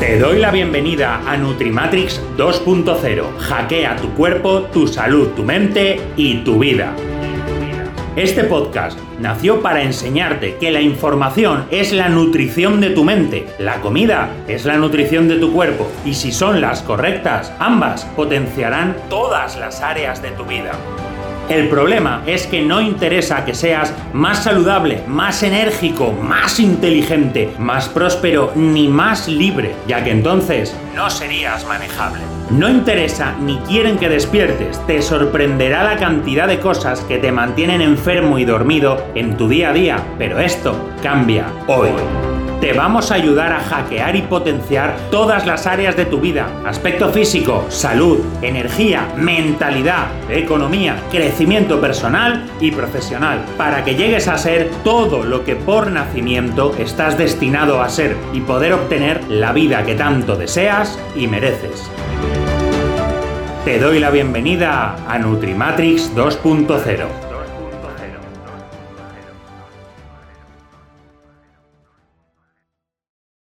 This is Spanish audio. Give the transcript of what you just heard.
Te doy la bienvenida a Nutrimatrix 2.0. Hackea tu cuerpo, tu salud, tu mente y tu vida. Este podcast nació para enseñarte que la información es la nutrición de tu mente, la comida es la nutrición de tu cuerpo y si son las correctas, ambas potenciarán todas las áreas de tu vida. El problema es que no interesa que seas más saludable, más enérgico, más inteligente, más próspero ni más libre, ya que entonces no serías manejable. No interesa ni quieren que despiertes, te sorprenderá la cantidad de cosas que te mantienen enfermo y dormido en tu día a día, pero esto cambia hoy. Te vamos a ayudar a hackear y potenciar todas las áreas de tu vida. Aspecto físico, salud, energía, mentalidad, economía, crecimiento personal y profesional. Para que llegues a ser todo lo que por nacimiento estás destinado a ser y poder obtener la vida que tanto deseas y mereces. Te doy la bienvenida a Nutrimatrix 2.0